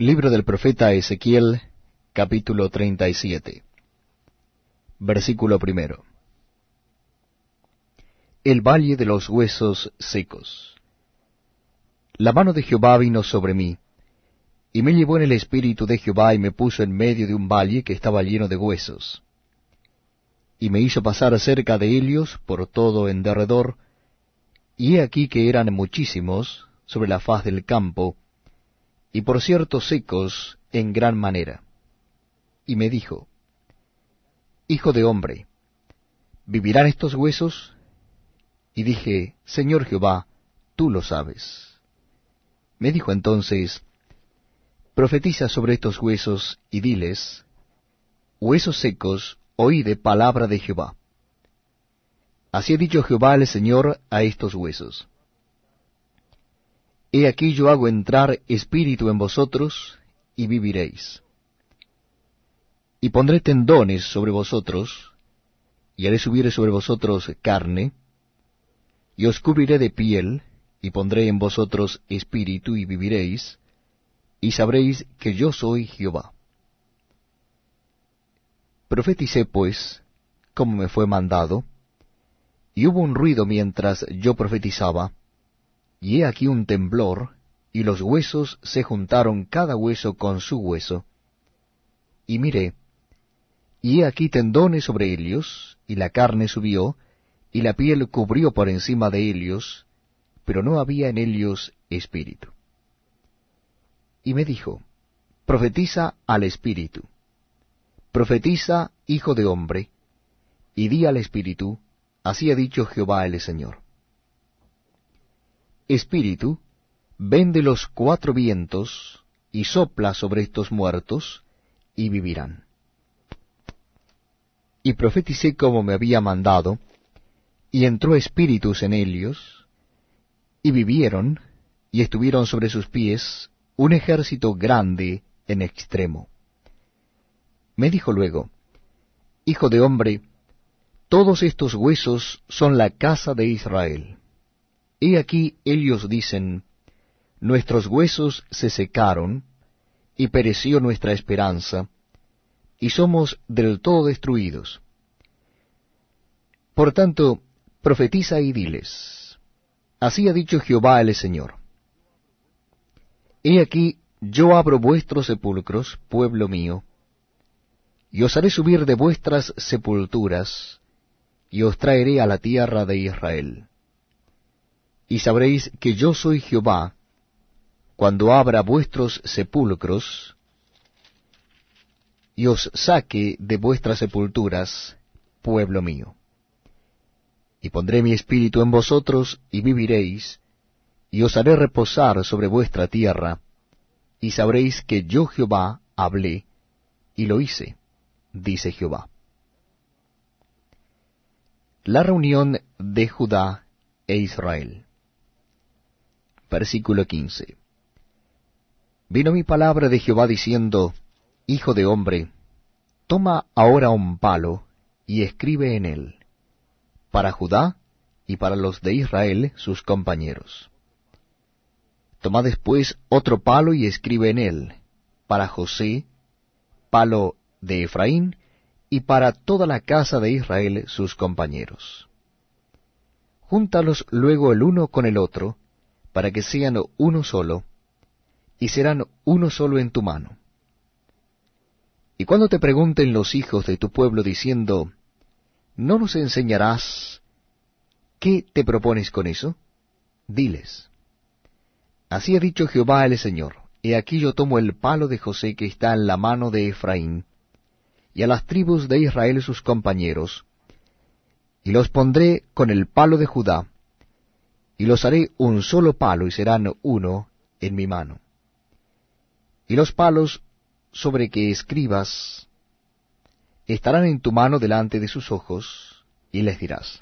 Libro del profeta Ezequiel, capítulo 37. Versículo primero. El valle de los huesos secos. La mano de Jehová vino sobre mí, y me llevó en el espíritu de Jehová y me puso en medio de un valle que estaba lleno de huesos. Y me hizo pasar cerca de ellos por todo en derredor, y he aquí que eran muchísimos sobre la faz del campo, y por cierto secos en gran manera. Y me dijo, Hijo de hombre, ¿vivirán estos huesos? Y dije, Señor Jehová, tú lo sabes. Me dijo entonces, Profetiza sobre estos huesos y diles, Huesos secos, oíde palabra de Jehová. Así ha dicho Jehová el Señor a estos huesos. He aquí yo hago entrar espíritu en vosotros, y viviréis. Y pondré tendones sobre vosotros, y haré subir sobre vosotros carne, y os cubriré de piel, y pondré en vosotros espíritu, y viviréis, y sabréis que yo soy Jehová. Profeticé pues, como me fue mandado, y hubo un ruido mientras yo profetizaba, y he aquí un temblor, y los huesos se juntaron cada hueso con su hueso. Y miré, y he aquí tendones sobre ellos, y la carne subió, y la piel cubrió por encima de ellos, pero no había en ellos espíritu. Y me dijo, Profetiza al espíritu. Profetiza, hijo de hombre, y di al espíritu, así ha dicho Jehová el Señor. Espíritu, ven de los cuatro vientos, y sopla sobre estos muertos, y vivirán. Y profeticé como me había mandado, y entró espíritus en ellos, y vivieron, y estuvieron sobre sus pies un ejército grande en extremo. Me dijo luego, Hijo de hombre, todos estos huesos son la casa de Israel. He aquí ellos dicen, Nuestros huesos se secaron, y pereció nuestra esperanza, y somos del todo destruidos. Por tanto, profetiza y diles, Así ha dicho Jehová el Señor. He aquí, yo abro vuestros sepulcros, pueblo mío, y os haré subir de vuestras sepulturas, y os traeré a la tierra de Israel y sabréis que yo soy Jehová, cuando abra vuestros sepulcros, y os saque de vuestras sepulturas, pueblo mío. Y pondré mi espíritu en vosotros, y viviréis, y os haré reposar sobre vuestra tierra, y sabréis que yo Jehová hablé, y lo hice, dice Jehová. La reunión de Judá e Israel. Versículo 15. Vino mi palabra de Jehová diciendo, Hijo de hombre, toma ahora un palo y escribe en él, para Judá y para los de Israel sus compañeros. Toma después otro palo y escribe en él, para José, palo de Efraín, y para toda la casa de Israel sus compañeros. Júntalos luego el uno con el otro, para que sean uno solo, y serán uno solo en tu mano. Y cuando te pregunten los hijos de tu pueblo diciendo, ¿no nos enseñarás qué te propones con eso? Diles, así ha dicho Jehová el Señor, he aquí yo tomo el palo de José que está en la mano de Efraín, y a las tribus de Israel sus compañeros, y los pondré con el palo de Judá, y los haré un solo palo y serán uno en mi mano. Y los palos sobre que escribas estarán en tu mano delante de sus ojos, y les dirás,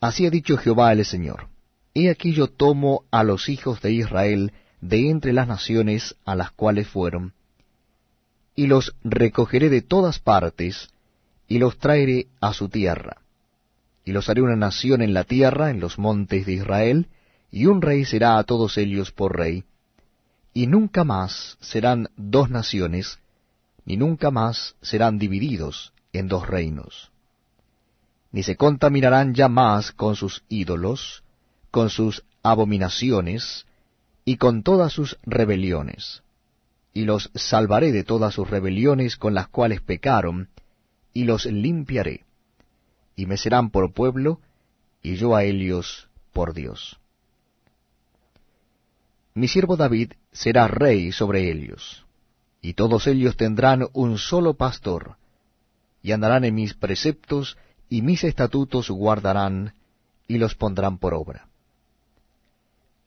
Así ha dicho Jehová el Señor, He aquí yo tomo a los hijos de Israel de entre las naciones a las cuales fueron, y los recogeré de todas partes, y los traeré a su tierra y los haré una nación en la tierra, en los montes de Israel, y un rey será a todos ellos por rey, y nunca más serán dos naciones, ni nunca más serán divididos en dos reinos. Ni se contaminarán ya más con sus ídolos, con sus abominaciones, y con todas sus rebeliones. Y los salvaré de todas sus rebeliones con las cuales pecaron, y los limpiaré. Y me serán por pueblo, y yo a ellos por Dios. Mi siervo David será rey sobre ellos, y todos ellos tendrán un solo pastor, y andarán en mis preceptos, y mis estatutos guardarán, y los pondrán por obra.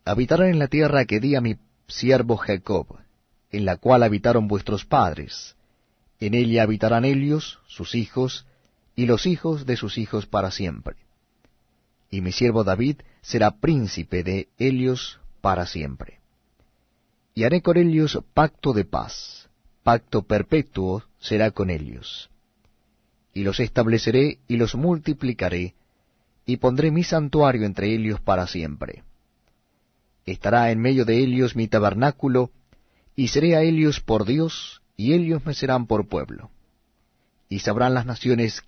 Habitarán en la tierra que di a mi siervo Jacob, en la cual habitaron vuestros padres. En ella habitarán ellos, sus hijos, y los hijos de sus hijos para siempre. Y mi siervo David será príncipe de ellos para siempre. Y haré con ellos pacto de paz, pacto perpetuo será con ellos. Y los estableceré y los multiplicaré, y pondré mi santuario entre ellos para siempre. Estará en medio de ellos mi tabernáculo, y seré a ellos por Dios, y ellos me serán por pueblo. Y sabrán las naciones